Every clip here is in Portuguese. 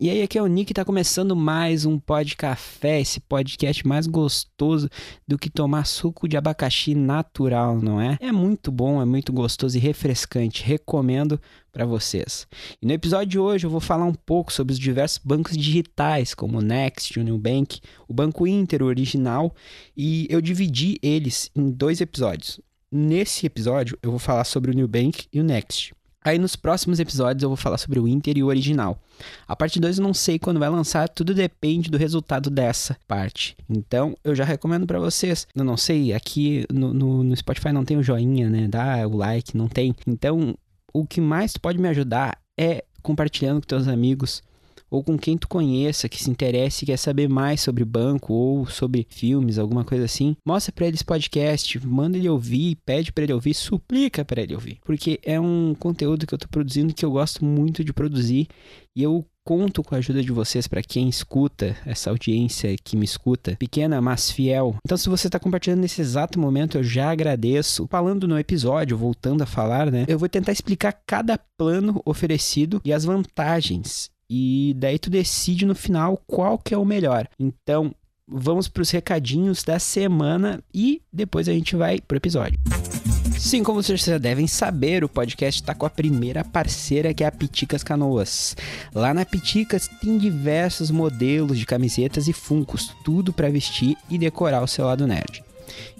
E aí, aqui é o Nick, tá começando mais um Pod Café, esse podcast mais gostoso do que tomar suco de abacaxi natural, não é? É muito bom, é muito gostoso e refrescante, recomendo para vocês. E no episódio de hoje eu vou falar um pouco sobre os diversos bancos digitais, como o Next, o Nubank, o Banco Inter, o original, e eu dividi eles em dois episódios. Nesse episódio eu vou falar sobre o Nubank e o Next. Aí nos próximos episódios eu vou falar sobre o Inter e o original. A parte 2 eu não sei quando vai lançar, tudo depende do resultado dessa parte. Então eu já recomendo para vocês. Eu não sei, aqui no, no, no, Spotify não tem o joinha, né? Dá o like, não tem. Então o que mais pode me ajudar é compartilhando com teus amigos ou com quem tu conheça, que se interesse e quer saber mais sobre banco ou sobre filmes, alguma coisa assim, mostra para ele esse podcast, manda ele ouvir, pede para ele ouvir, suplica para ele ouvir, porque é um conteúdo que eu tô produzindo que eu gosto muito de produzir e eu conto com a ajuda de vocês para quem escuta, essa audiência que me escuta, pequena, mas fiel. Então, se você está compartilhando nesse exato momento, eu já agradeço. Falando no episódio, voltando a falar, né? Eu vou tentar explicar cada plano oferecido e as vantagens e daí tu decide no final qual que é o melhor. Então, vamos para os recadinhos da semana e depois a gente vai pro episódio. Sim, como vocês já devem saber, o podcast está com a primeira parceira que é a Piticas Canoas. Lá na Piticas tem diversos modelos de camisetas e funcos, tudo para vestir e decorar o seu lado nerd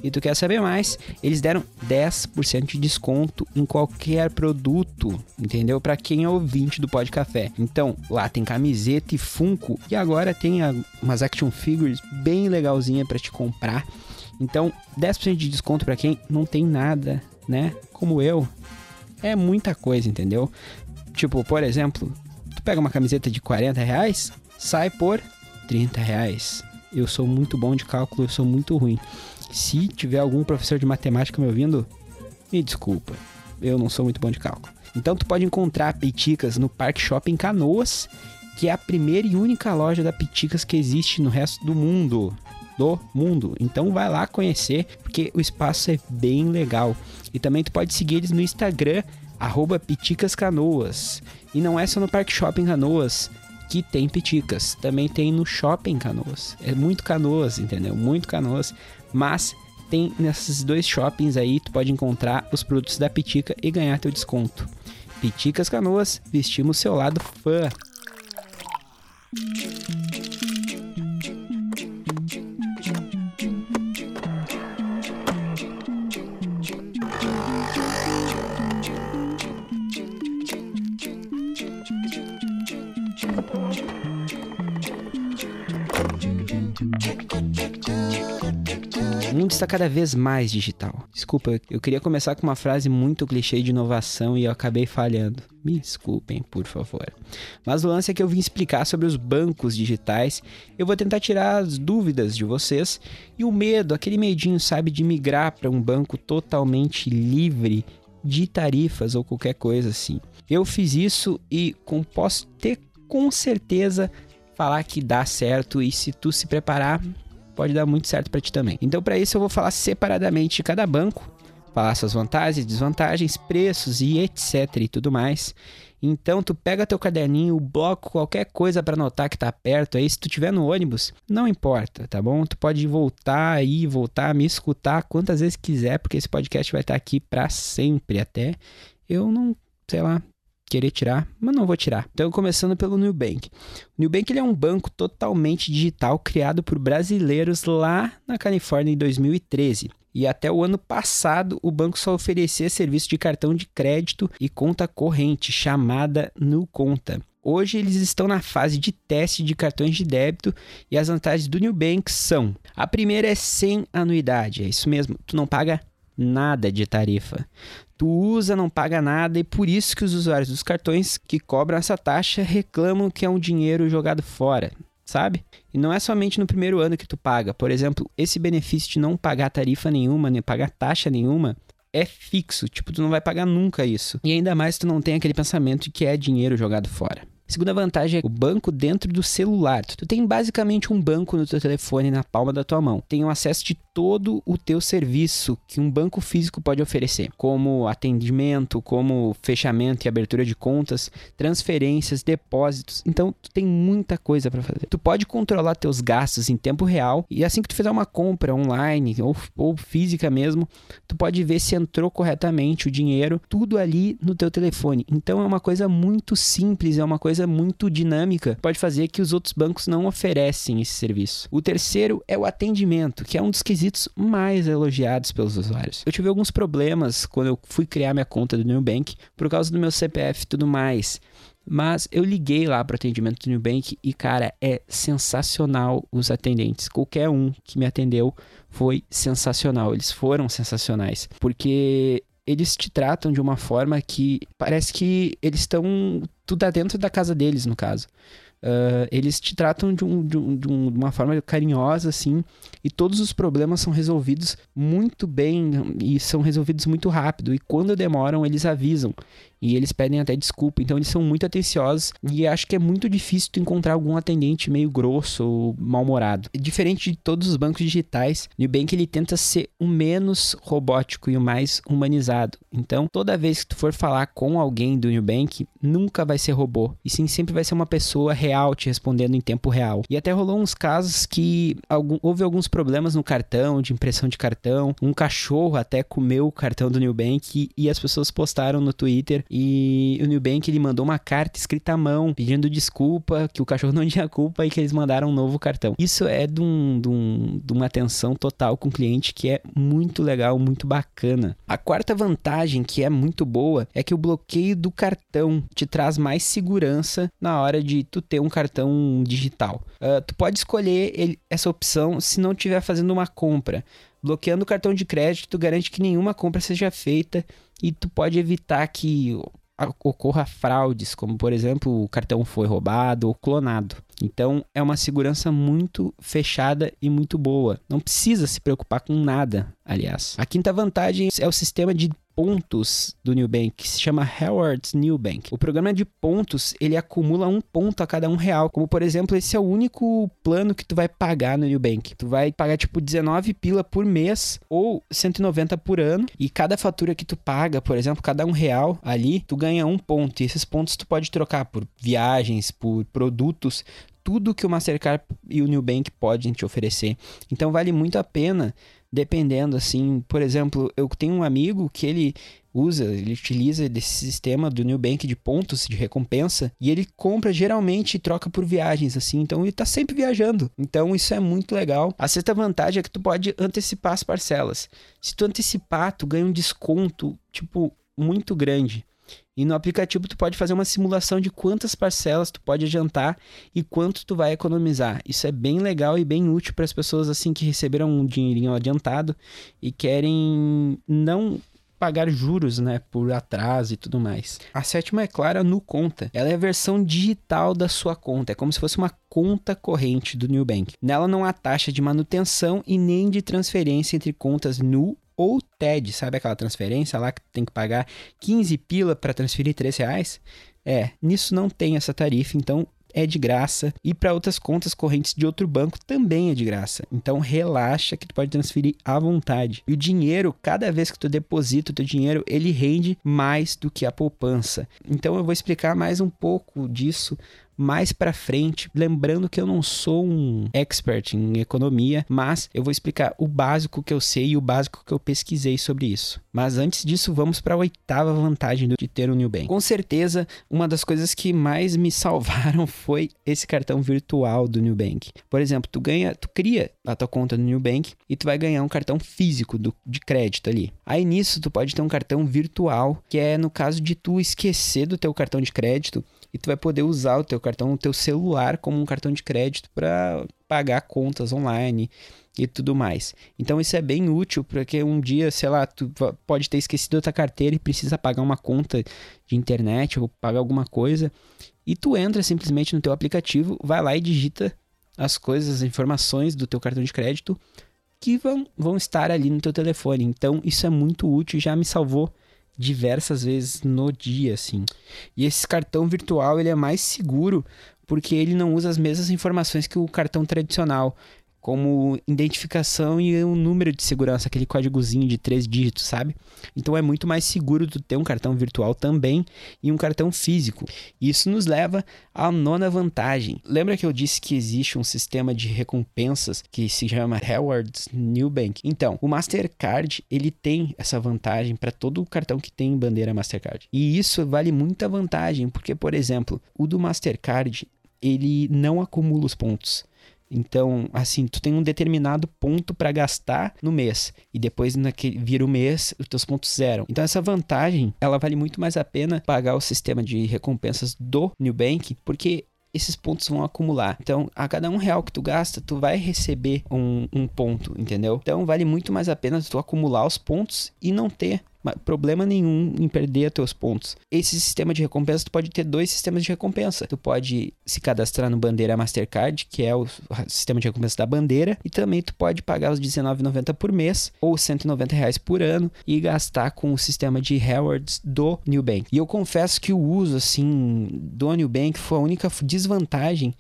e tu quer saber mais, eles deram 10% de desconto em qualquer produto, entendeu? Para quem é ouvinte do Pod Café. Então, lá tem camiseta e Funko e agora tem umas action figures bem legalzinha para te comprar. Então, 10% de desconto para quem não tem nada, né? Como eu. É muita coisa, entendeu? Tipo, por exemplo, tu pega uma camiseta de 40 reais, sai por 30 reais. Eu sou muito bom de cálculo, eu sou muito ruim. Se tiver algum professor de matemática me ouvindo, me desculpa, eu não sou muito bom de cálculo. Então tu pode encontrar Piticas no Park Shopping Canoas, que é a primeira e única loja da Piticas que existe no resto do mundo. Do mundo. Então vai lá conhecer, porque o espaço é bem legal. E também tu pode seguir eles no Instagram, arroba Piticas Canoas. E não é só no Park Shopping Canoas que tem piticas. Também tem no Shopping Canoas. É muito canoas, entendeu? Muito canoas. Mas tem nesses dois shoppings aí, tu pode encontrar os produtos da Pitica e ganhar teu desconto. Piticas Canoas, vestimos seu lado fã. Está cada vez mais digital. Desculpa, eu queria começar com uma frase muito clichê de inovação e eu acabei falhando. Me desculpem, por favor. Mas o lance é que eu vim explicar sobre os bancos digitais. Eu vou tentar tirar as dúvidas de vocês e o medo, aquele medinho, sabe, de migrar para um banco totalmente livre de tarifas ou qualquer coisa assim. Eu fiz isso e com, posso ter com certeza falar que dá certo e se tu se preparar, pode dar muito certo para ti também. Então, para isso, eu vou falar separadamente de cada banco, falar suas vantagens, desvantagens, preços e etc e tudo mais. Então, tu pega teu caderninho, bloco, qualquer coisa para anotar que tá perto aí. Se tu tiver no ônibus, não importa, tá bom? Tu pode voltar aí, voltar, me escutar quantas vezes quiser, porque esse podcast vai estar tá aqui para sempre até eu não, sei lá, querer tirar, mas não vou tirar. Então, começando pelo Nubank. O Nubank ele é um banco totalmente digital criado por brasileiros lá na Califórnia em 2013. E até o ano passado, o banco só oferecia serviço de cartão de crédito e conta corrente, chamada NuConta. Hoje eles estão na fase de teste de cartões de débito e as vantagens do Nubank são: a primeira é sem anuidade, é isso mesmo, tu não paga nada de tarifa. Tu usa, não paga nada e por isso que os usuários dos cartões que cobram essa taxa reclamam que é um dinheiro jogado fora, sabe? E não é somente no primeiro ano que tu paga. Por exemplo, esse benefício de não pagar tarifa nenhuma, nem pagar taxa nenhuma, é fixo, tipo, tu não vai pagar nunca isso. E ainda mais tu não tem aquele pensamento de que é dinheiro jogado fora. Segunda vantagem é o banco dentro do celular. Tu tem basicamente um banco no teu telefone na palma da tua mão. Tem um acesso de todo o teu serviço que um banco físico pode oferecer, como atendimento, como fechamento e abertura de contas, transferências, depósitos. Então, tu tem muita coisa para fazer. Tu pode controlar teus gastos em tempo real e assim que tu fizer uma compra online ou, ou física mesmo, tu pode ver se entrou corretamente o dinheiro, tudo ali no teu telefone. Então, é uma coisa muito simples, é uma coisa muito dinâmica, pode fazer que os outros bancos não oferecem esse serviço. O terceiro é o atendimento, que é um dos quesitos mais elogiados pelos usuários. Eu tive alguns problemas quando eu fui criar minha conta do Nubank por causa do meu CPF e tudo mais. Mas eu liguei lá para o atendimento do Nubank e, cara, é sensacional os atendentes. Qualquer um que me atendeu foi sensacional. Eles foram sensacionais. Porque eles te tratam de uma forma que parece que eles estão tudo dentro da casa deles, no caso. Uh, eles te tratam de, um, de, um, de, uma forma carinhosa, assim, e todos os problemas são resolvidos muito bem e são resolvidos muito rápido. E quando demoram, eles avisam. E eles pedem até desculpa, então eles são muito atenciosos e acho que é muito difícil tu encontrar algum atendente meio grosso ou mal-humorado. Diferente de todos os bancos digitais, o Nubank ele tenta ser o menos robótico e o mais humanizado. Então, toda vez que tu for falar com alguém do Nubank, nunca vai ser robô, e sim sempre vai ser uma pessoa real te respondendo em tempo real. E até rolou uns casos que algum, houve alguns problemas no cartão, de impressão de cartão, um cachorro até comeu o cartão do Nubank e, e as pessoas postaram no Twitter e o Nubank ele mandou uma carta escrita à mão, pedindo desculpa, que o cachorro não tinha culpa e que eles mandaram um novo cartão. Isso é de, um, de, um, de uma atenção total com o cliente que é muito legal, muito bacana. A quarta vantagem, que é muito boa, é que o bloqueio do cartão te traz mais segurança na hora de tu ter um cartão digital. Uh, tu pode escolher ele, essa opção se não estiver fazendo uma compra. Bloqueando o cartão de crédito, tu garante que nenhuma compra seja feita e tu pode evitar que ocorra fraudes, como por exemplo o cartão foi roubado ou clonado. Então é uma segurança muito fechada e muito boa. Não precisa se preocupar com nada, aliás. A quinta vantagem é o sistema de pontos do Nubank, que se chama Howard's Nubank. O programa de pontos, ele acumula um ponto a cada um real. Como, por exemplo, esse é o único plano que tu vai pagar no Nubank. Tu vai pagar, tipo, 19 pila por mês ou 190 por ano. E cada fatura que tu paga, por exemplo, cada um real ali, tu ganha um ponto. E esses pontos tu pode trocar por viagens, por produtos, tudo que o Mastercard e o Nubank podem te oferecer. Então vale muito a pena dependendo assim, por exemplo, eu tenho um amigo que ele usa, ele utiliza desse sistema do Nubank de pontos de recompensa e ele compra geralmente e troca por viagens assim, então ele tá sempre viajando. Então isso é muito legal. A sexta vantagem é que tu pode antecipar as parcelas. Se tu antecipar, tu ganha um desconto tipo muito grande. E no aplicativo tu pode fazer uma simulação de quantas parcelas tu pode adiantar e quanto tu vai economizar. Isso é bem legal e bem útil para as pessoas assim que receberam um dinheirinho adiantado e querem não pagar juros, né, por atraso e tudo mais. A sétima é clara no conta. Ela é a versão digital da sua conta, é como se fosse uma conta corrente do Nubank. Nela não há taxa de manutenção e nem de transferência entre contas Nu ou TED, sabe aquela transferência lá que tem que pagar 15 pila para transferir 3 reais? É, nisso não tem essa tarifa, então é de graça e para outras contas correntes de outro banco também é de graça. Então relaxa que tu pode transferir à vontade. E o dinheiro, cada vez que tu deposita o teu dinheiro, ele rende mais do que a poupança. Então eu vou explicar mais um pouco disso mais para frente, lembrando que eu não sou um expert em economia, mas eu vou explicar o básico que eu sei e o básico que eu pesquisei sobre isso. Mas antes disso, vamos para a oitava vantagem de ter o Nubank. Com certeza, uma das coisas que mais me salvaram foi esse cartão virtual do Nubank. Por exemplo, tu ganha, tu cria a tua conta no Nubank e tu vai ganhar um cartão físico do, de crédito ali. Aí nisso tu pode ter um cartão virtual, que é no caso de tu esquecer do teu cartão de crédito e tu vai poder usar o teu cartão, o teu celular como um cartão de crédito para pagar contas online e tudo mais. Então isso é bem útil porque um dia, sei lá, tu pode ter esquecido a tua carteira e precisa pagar uma conta de internet ou pagar alguma coisa e tu entra simplesmente no teu aplicativo, vai lá e digita as coisas, as informações do teu cartão de crédito que vão, vão estar ali no teu telefone. Então isso é muito útil, já me salvou diversas vezes no dia, assim. E esse cartão virtual ele é mais seguro porque ele não usa as mesmas informações que o cartão tradicional. Como identificação e um número de segurança, aquele códigozinho de três dígitos, sabe? Então é muito mais seguro tu ter um cartão virtual também e um cartão físico. Isso nos leva à nona vantagem. Lembra que eu disse que existe um sistema de recompensas que se chama Rewards Bank? Então, o Mastercard, ele tem essa vantagem para todo o cartão que tem bandeira Mastercard. E isso vale muita vantagem, porque por exemplo, o do Mastercard, ele não acumula os pontos. Então, assim, tu tem um determinado ponto para gastar no mês e depois naquele vira o mês, os teus pontos zero. Então, essa vantagem, ela vale muito mais a pena pagar o sistema de recompensas do Nubank, porque esses pontos vão acumular. Então, a cada um real que tu gasta, tu vai receber um, um ponto, entendeu? Então, vale muito mais a pena tu acumular os pontos e não ter problema nenhum em perder teus pontos. Esse sistema de recompensa, tu pode ter dois sistemas de recompensa. Tu pode se cadastrar no Bandeira Mastercard, que é o sistema de recompensa da bandeira, e também tu pode pagar os R$19,90 por mês ou 190 reais por ano e gastar com o sistema de rewards do Nubank. E eu confesso que o uso assim do Nubank foi a única desvantagem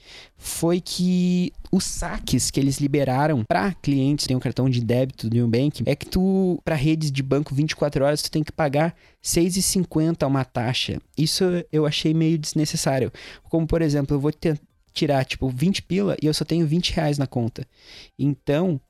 foi que os saques que eles liberaram para clientes que têm um cartão de débito do Nubank é que tu para redes de banco 24 horas tu tem que pagar 6,50 uma taxa. Isso eu achei meio desnecessário. Como por exemplo, eu vou tirar tipo 20 pila e eu só tenho 20 reais na conta. Então,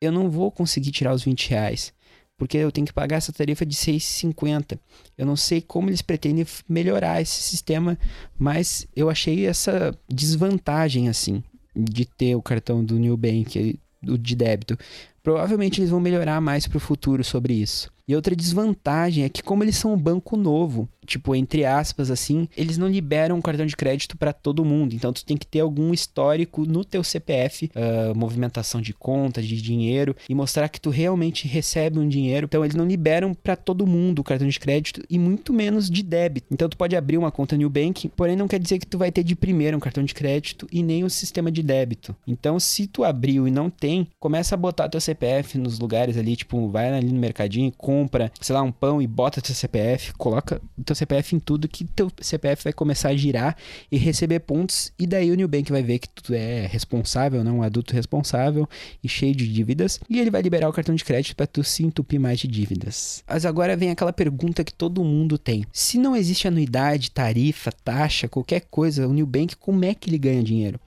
eu não vou conseguir tirar os 20 reais porque eu tenho que pagar essa tarifa de 6,50. Eu não sei como eles pretendem melhorar esse sistema, mas eu achei essa desvantagem assim de ter o cartão do New Bank de débito. Provavelmente eles vão melhorar mais para o futuro sobre isso. E outra desvantagem é que como eles são um banco novo, tipo, entre aspas, assim, eles não liberam um cartão de crédito para todo mundo. Então, tu tem que ter algum histórico no teu CPF, uh, ah, movimentação de conta, de dinheiro, e mostrar que tu realmente recebe um dinheiro. Então, eles não liberam para todo mundo o cartão de crédito e muito menos de débito. Então, tu pode abrir uma conta New Bank, porém não quer dizer que tu vai ter de primeiro um cartão de crédito e nem o um sistema de débito. Então, se tu abriu e não tem, começa a botar teu CPF nos lugares ali, tipo, vai ali no mercadinho, compra, sei lá, um pão e bota teu CPF, coloca teu CPF em tudo que teu CPF vai começar a girar e receber pontos e daí o Nubank vai ver que tu é responsável, não um adulto responsável e cheio de dívidas e ele vai liberar o cartão de crédito para tu se entupir mais de dívidas. Mas agora vem aquela pergunta que todo mundo tem. Se não existe anuidade, tarifa, taxa, qualquer coisa, o Nubank como é que ele ganha dinheiro?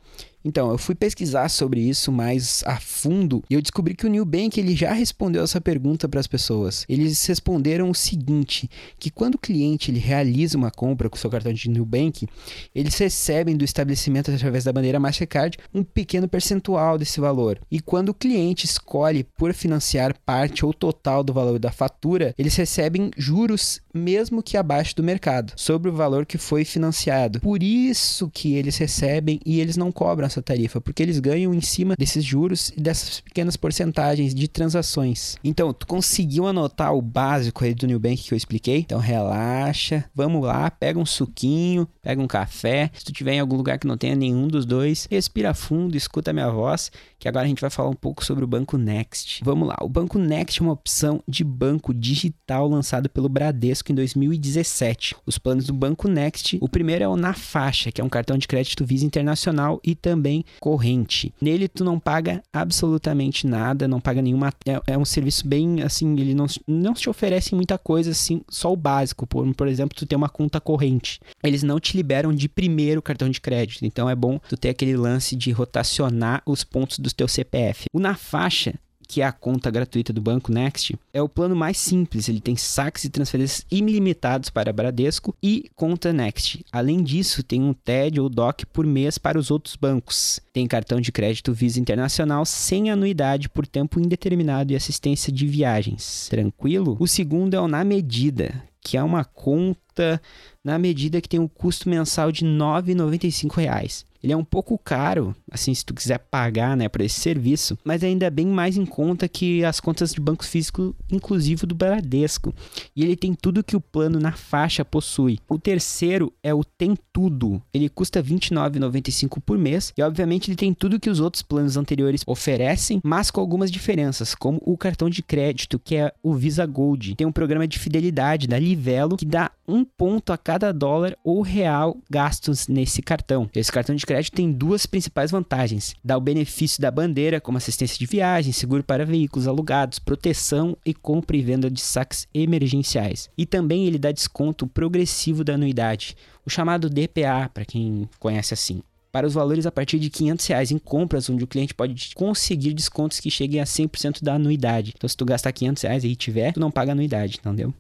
Então, eu fui pesquisar sobre isso mais a fundo e eu descobri que o Nubank ele já respondeu essa pergunta para as pessoas. Eles responderam o seguinte, que quando o cliente ele realiza uma compra com seu cartão de Nubank, eles recebem do estabelecimento através da bandeira Mastercard um pequeno percentual desse valor. E quando o cliente escolhe por financiar parte ou total do valor da fatura, eles recebem juros mesmo que abaixo do mercado, sobre o valor que foi financiado. Por isso que eles recebem e eles não cobram essa tarifa, porque eles ganham em cima desses juros e dessas pequenas porcentagens de transações. Então, tu conseguiu anotar o básico aí do Nubank que eu expliquei? Então, relaxa, vamos lá, pega um suquinho, pega um café. Se tu tiver em algum lugar que não tenha nenhum dos dois, respira fundo, escuta a minha voz, que agora a gente vai falar um pouco sobre o Banco Next. Vamos lá, o Banco Next é uma opção de banco digital lançado pelo Bradesco em 2017. Os planos do Banco Next, o primeiro é o Na Faixa, que é um cartão de crédito Visa Internacional e também corrente. Nele tu não paga absolutamente nada, não paga nenhuma... É, é um serviço bem, assim, ele não, não te oferece muita coisa, assim, só o básico. Por, por exemplo, tu tem uma conta corrente. Eles não te liberam de primeiro cartão de crédito, então é bom tu ter aquele lance de rotacionar os pontos do teu CPF. O Na Faixa que é a conta gratuita do Banco Next, é o plano mais simples. Ele tem saques e transferências ilimitados para Bradesco e conta Next. Além disso, tem um TED ou DOC por mês para os outros bancos. Tem cartão de crédito Visa Internacional sem anuidade por tempo indeterminado e assistência de viagens. Tranquilo? O segundo é o Na Medida, que é uma conta na medida que tem um custo mensal de R$ 9,95 ele é um pouco caro, assim, se tu quiser pagar, né, por esse serviço, mas ainda é bem mais em conta que as contas de banco físico, inclusive do Bradesco. E ele tem tudo que o plano na faixa possui. O terceiro é o Tem Tudo. Ele custa R$ 29,95 por mês e, obviamente, ele tem tudo que os outros planos anteriores oferecem, mas com algumas diferenças, como o cartão de crédito, que é o Visa Gold. Tem um programa de fidelidade da Livelo que dá um ponto a cada dólar ou real gastos nesse cartão. Esse cartão de crédito tem duas principais vantagens: dá o benefício da bandeira, como assistência de viagem, seguro para veículos alugados, proteção e compra e venda de saques emergenciais. E também ele dá desconto progressivo da anuidade, o chamado DPA, para quem conhece assim para os valores a partir de 500 reais em compras, onde o cliente pode conseguir descontos que cheguem a 100% da anuidade. Então, se tu gastar 500 reais e tiver, tu não paga anuidade, entendeu?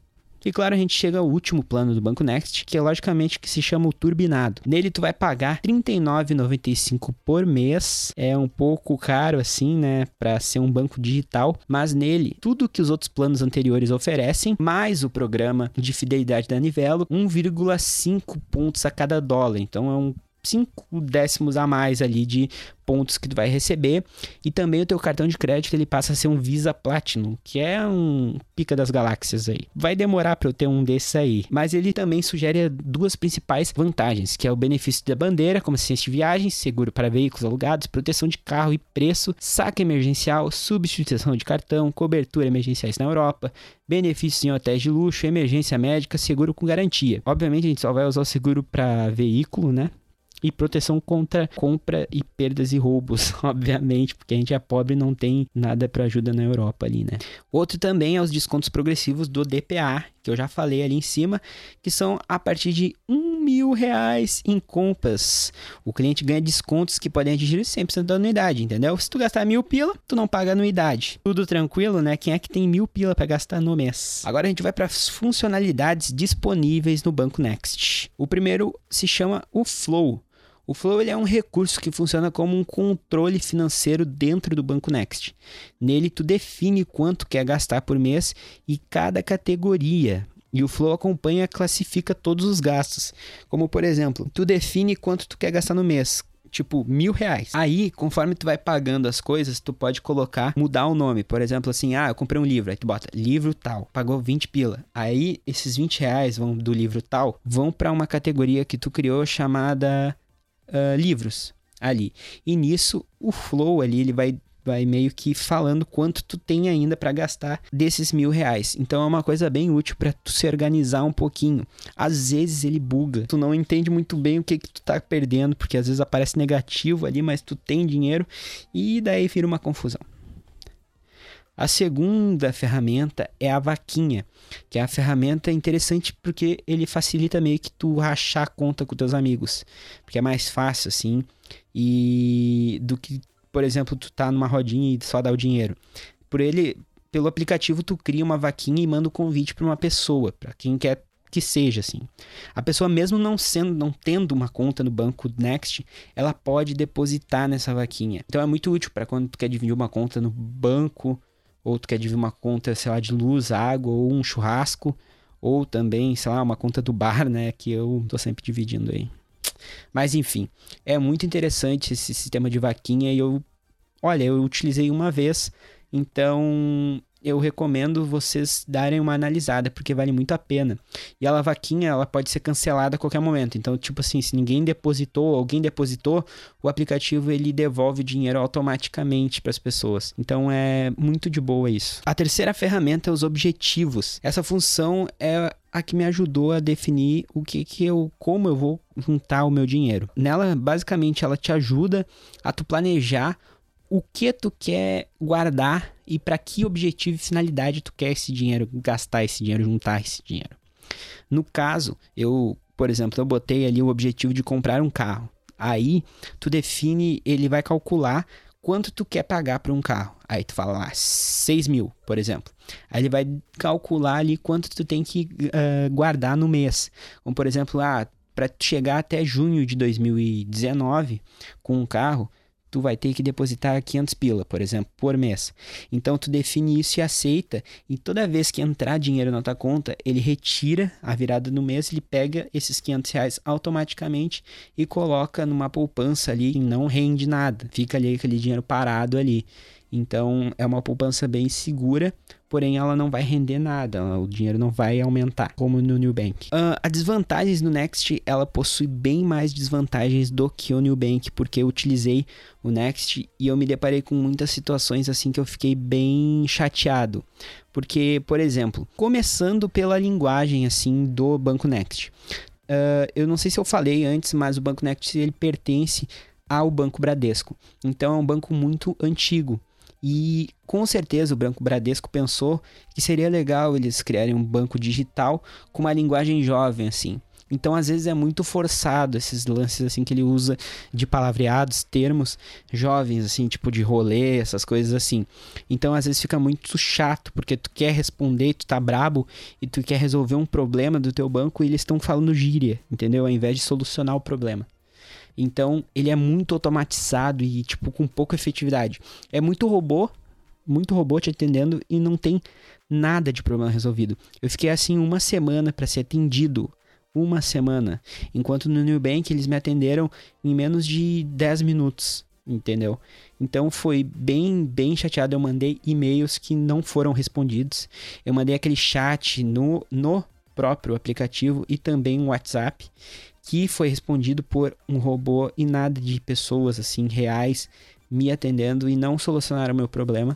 E claro, a gente chega ao último plano do Banco Next, que é logicamente que se chama o turbinado. Nele tu vai pagar R$ 39,95 por mês. É um pouco caro assim, né, para ser um banco digital, mas nele tudo que os outros planos anteriores oferecem, mais o programa de fidelidade da Nivelo, 1,5 pontos a cada dólar. Então é um 5 décimos a mais ali de pontos que tu vai receber e também o teu cartão de crédito ele passa a ser um Visa Platinum, que é um pica das galáxias aí. Vai demorar para eu ter um desses aí, mas ele também sugere duas principais vantagens, que é o benefício da bandeira, como assistência de viagem, seguro para veículos alugados, proteção de carro e preço, saque emergencial, substituição de cartão, cobertura emergenciais na Europa, benefícios em hotéis de luxo, emergência médica, seguro com garantia. Obviamente a gente só vai usar o seguro para veículo, né? E proteção contra compra e perdas e roubos, obviamente, porque a gente é pobre e não tem nada para ajuda na Europa ali, né? Outro também é os descontos progressivos do DPA, que eu já falei ali em cima, que são a partir de um mil reais em compras. O cliente ganha descontos que podem atingir 100% da anuidade, entendeu? Se tu gastar mil pila, tu não paga anuidade. Tudo tranquilo, né? Quem é que tem mil pila para gastar no mês? Agora a gente vai para as funcionalidades disponíveis no Banco Next. O primeiro se chama o Flow. O Flow ele é um recurso que funciona como um controle financeiro dentro do Banco Next. Nele tu define quanto quer gastar por mês e cada categoria. E o Flow acompanha classifica todos os gastos. Como por exemplo, tu define quanto tu quer gastar no mês, tipo mil reais. Aí, conforme tu vai pagando as coisas, tu pode colocar, mudar o nome. Por exemplo, assim, ah, eu comprei um livro. Aí tu bota livro tal, pagou 20 pila. Aí, esses 20 reais vão do livro tal, vão para uma categoria que tu criou chamada uh, livros ali. E nisso, o flow ali, ele vai vai meio que falando quanto tu tem ainda para gastar desses mil reais. Então é uma coisa bem útil para tu se organizar um pouquinho. Às vezes ele buga, tu não entende muito bem o que que tu tá perdendo, porque às vezes aparece negativo ali, mas tu tem dinheiro e daí vira uma confusão. A segunda ferramenta é a vaquinha, que é a ferramenta interessante porque ele facilita meio que tu rachar a conta com teus amigos, porque é mais fácil assim, e do que, por exemplo, tu tá numa rodinha e só dá o dinheiro. Por ele, pelo aplicativo tu cria uma vaquinha e manda o um convite para uma pessoa, para quem quer que seja assim. A pessoa mesmo não sendo, não tendo uma conta no banco Next, ela pode depositar nessa vaquinha. Então é muito útil para quando tu quer dividir uma conta no banco ou tu quer dividir uma conta, sei lá, de luz, água ou um churrasco, ou também, sei lá, uma conta do bar, né, que eu tô sempre dividindo aí. Mas enfim, é muito interessante esse sistema de vaquinha e eu, olha, eu utilizei uma vez, então eu recomendo vocês darem uma analisada, porque vale muito a pena. E a vaquinha, ela pode ser cancelada a qualquer momento. Então, tipo assim, se ninguém depositou, alguém depositou, o aplicativo ele devolve o dinheiro automaticamente para as pessoas. Então, é muito de boa isso. A terceira ferramenta é os objetivos. Essa função é a que me ajudou a definir o que que eu, como eu vou juntar o meu dinheiro. Nela, basicamente, ela te ajuda a tu planejar o que tu quer guardar e para que objetivo e finalidade tu quer esse dinheiro, gastar esse dinheiro, juntar esse dinheiro. No caso, eu, por exemplo, eu botei ali o objetivo de comprar um carro. Aí tu define, ele vai calcular quanto tu quer pagar por um carro. Aí tu fala lá, 6 mil, por exemplo. Aí ele vai calcular ali quanto tu tem que uh, guardar no mês. Como por exemplo, ah, para chegar até junho de 2019 com um carro, tu vai ter que depositar 500 pila, por exemplo, por mês. Então tu define isso e aceita, e toda vez que entrar dinheiro na tua conta, ele retira a virada do mês, ele pega esses 500 reais automaticamente e coloca numa poupança ali e não rende nada. Fica ali aquele dinheiro parado ali. Então é uma poupança bem segura, porém ela não vai render nada, o dinheiro não vai aumentar, como no Nubank. Uh, a desvantagens no Next, ela possui bem mais desvantagens do que o Nubank, porque eu utilizei o Next e eu me deparei com muitas situações assim que eu fiquei bem chateado. Porque, por exemplo, começando pela linguagem assim do Banco Next. uh, eu não sei se eu falei antes, mas o Banco Next ele pertence ao Banco Bradesco. Então é um banco muito antigo. E com certeza o Banco Bradesco pensou que seria legal eles criarem um banco digital com uma linguagem jovem assim. Então, às vezes é muito forçado esses lances assim que ele usa de palavreados, termos jovens assim, tipo de rolê, essas coisas assim. Então, às vezes fica muito chato, porque tu quer responder, tu tá brabo e tu quer resolver um problema do teu banco e eles estão falando gíria, entendeu? Ao invés de solucionar o problema. Então, ele é muito automatizado e, tipo, com pouca efetividade. É muito robô, muito robô te atendendo e não tem nada de problema resolvido. Eu fiquei assim uma semana para ser atendido. Uma semana. Enquanto no Nubank eles me atenderam em menos de 10 minutos. Entendeu? Então foi bem, bem chateado. Eu mandei e-mails que não foram respondidos. Eu mandei aquele chat no, no próprio aplicativo e também um WhatsApp que foi respondido por um robô e nada de pessoas assim reais me atendendo e não solucionaram o meu problema.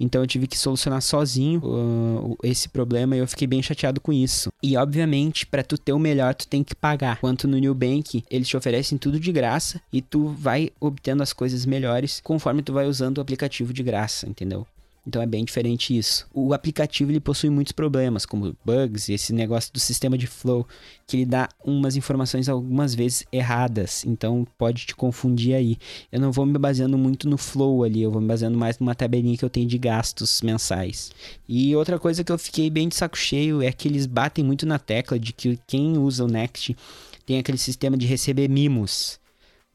Então eu tive que solucionar sozinho uh, esse problema e eu fiquei bem chateado com isso. E obviamente, para tu ter o melhor, tu tem que pagar. Quanto no Nubank, eles te oferecem tudo de graça e tu vai obtendo as coisas melhores conforme tu vai usando o aplicativo de graça, entendeu? Então é bem diferente isso. O aplicativo ele possui muitos problemas, como bugs, esse negócio do sistema de flow, que ele dá umas informações algumas vezes erradas, então pode te confundir aí. Eu não vou me baseando muito no flow ali, eu vou me baseando mais numa tabelinha que eu tenho de gastos mensais. E outra coisa que eu fiquei bem de saco cheio é que eles batem muito na tecla de que quem usa o Next tem aquele sistema de receber mimos.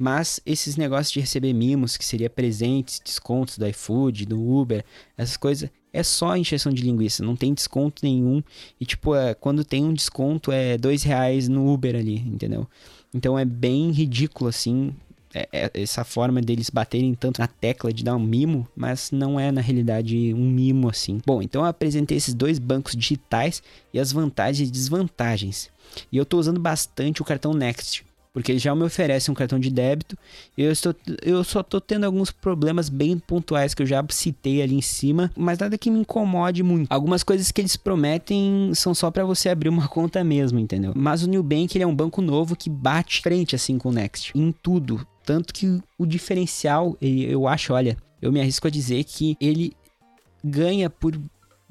Mas esses negócios de receber mimos, que seria presentes, descontos do iFood, do Uber, essas coisas, é só encheção de linguiça, não tem desconto nenhum. E tipo, é, quando tem um desconto é dois reais no Uber ali, entendeu? Então é bem ridículo assim. É, é, essa forma deles baterem tanto na tecla de dar um mimo, mas não é na realidade um mimo assim. Bom, então eu apresentei esses dois bancos digitais e as vantagens e desvantagens. E eu estou usando bastante o cartão Next porque ele já me oferece um cartão de débito. Eu, estou, eu só estou tendo alguns problemas bem pontuais que eu já citei ali em cima, mas nada que me incomode muito. Algumas coisas que eles prometem são só para você abrir uma conta mesmo, entendeu? Mas o Nubank ele é um banco novo que bate frente assim com o Next em tudo, tanto que o diferencial, eu acho, olha, eu me arrisco a dizer que ele ganha por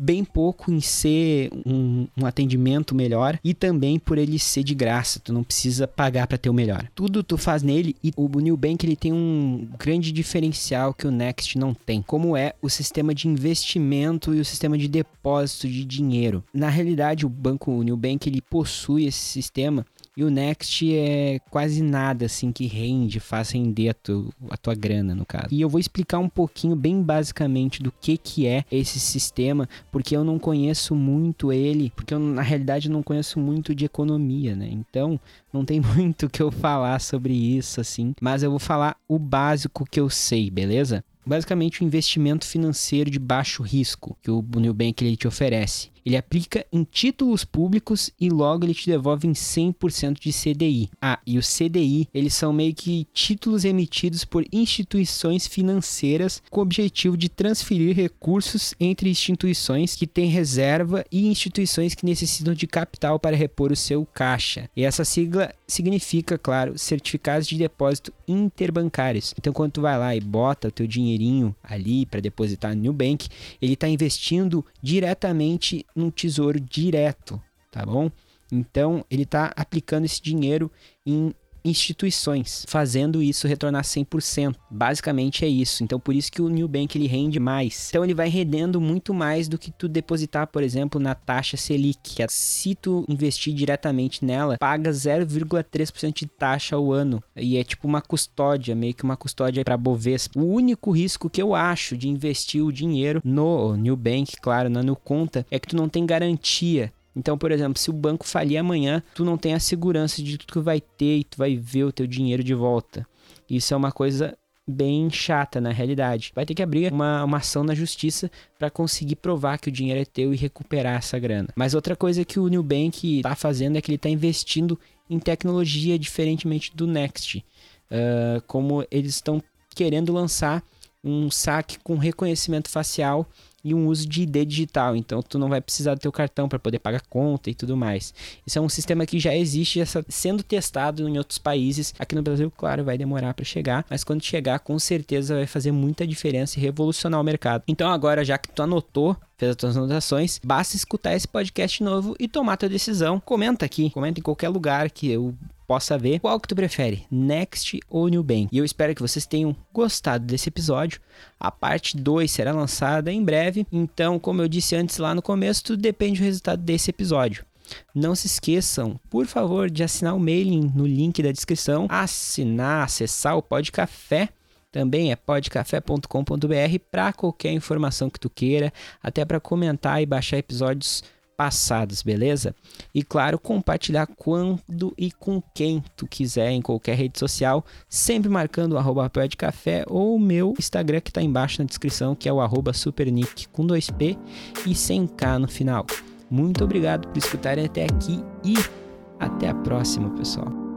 bem pouco em ser um, um, atendimento melhor e também por ele ser de graça, tu não precisa pagar para ter o melhor. Tudo tu faz nele e o Nubank ele tem um grande diferencial que o Next não tem, como é o sistema de investimento e o sistema de depósito de dinheiro. Na realidade, o banco o Nubank ele possui esse sistema e o Next é quase nada assim que rende, faz render a, tu, a tua grana, no caso. E eu vou explicar um pouquinho, bem basicamente, do que, que é esse sistema, porque eu não conheço muito ele, porque eu, na realidade, não conheço muito de economia, né? Então, não tem muito que eu falar sobre isso, assim. Mas eu vou falar o básico que eu sei, beleza? Basicamente, o um investimento financeiro de baixo risco que o Nubank ele te oferece. Ele aplica em títulos públicos e logo ele te devolve em 100% de CDI. Ah, e o CDI, eles são meio que títulos emitidos por instituições financeiras com o objetivo de transferir recursos entre instituições que têm reserva e instituições que necessitam de capital para repor o seu caixa. E essa sigla significa, claro, certificados de depósito interbancários. Então, quando tu vai lá e bota o teu dinheirinho ali para depositar no Nubank, ele está investindo diretamente num tesouro direto, tá bom? Então, ele está aplicando esse dinheiro em instituições, fazendo isso retornar 100%. Basicamente é isso. Então por isso que o Nubank ele rende mais. Então ele vai rendendo muito mais do que tu depositar, por exemplo, na taxa Selic, que é, se tu investir diretamente nela, paga 0,3% de taxa ao ano. E é tipo uma custódia, meio que uma custódia para Bovespa. O único risco que eu acho de investir o dinheiro no Nubank, claro, na Nuconta, é que tu não tem garantia então, por exemplo, se o banco falir amanhã, tu não tem a segurança de tudo que vai ter e tu vai ver o teu dinheiro de volta. Isso é uma coisa bem chata na realidade. Vai ter que abrir uma, uma ação na justiça para conseguir provar que o dinheiro é teu e recuperar essa grana. Mas outra coisa que o Nubank está fazendo é que ele está investindo em tecnologia diferentemente do Next. Uh, como eles estão querendo lançar um saque com reconhecimento facial e um uso de ID digital. Então tu não vai precisar do teu cartão para poder pagar conta e tudo mais. Isso é um sistema que já existe, já sendo testado em outros países. Aqui no Brasil, claro, vai demorar para chegar, mas quando chegar, com certeza vai fazer muita diferença e revolucionar o mercado. Então agora, já que tu anotou fez as tuas anotações, basta escutar esse podcast novo e tomar tua decisão. Comenta aqui, comenta em qualquer lugar que eu possa ver qual que tu prefere, Next ou Nubank. E eu espero que vocês tenham gostado desse episódio. A parte 2 será lançada em breve, então, como eu disse antes lá no começo, tudo depende do resultado desse episódio. Não se esqueçam, por favor, de assinar o mailing no link da descrição, assinar, acessar o Podcafé também é podcafé.com.br para qualquer informação que tu queira, até para comentar e baixar episódios passados, beleza? E claro, compartilhar quando e com quem tu quiser em qualquer rede social, sempre marcando o arroba de café ou o meu Instagram que está embaixo na descrição, que é o arroba supernick com 2P e 100k no final. Muito obrigado por escutarem até aqui e até a próxima, pessoal.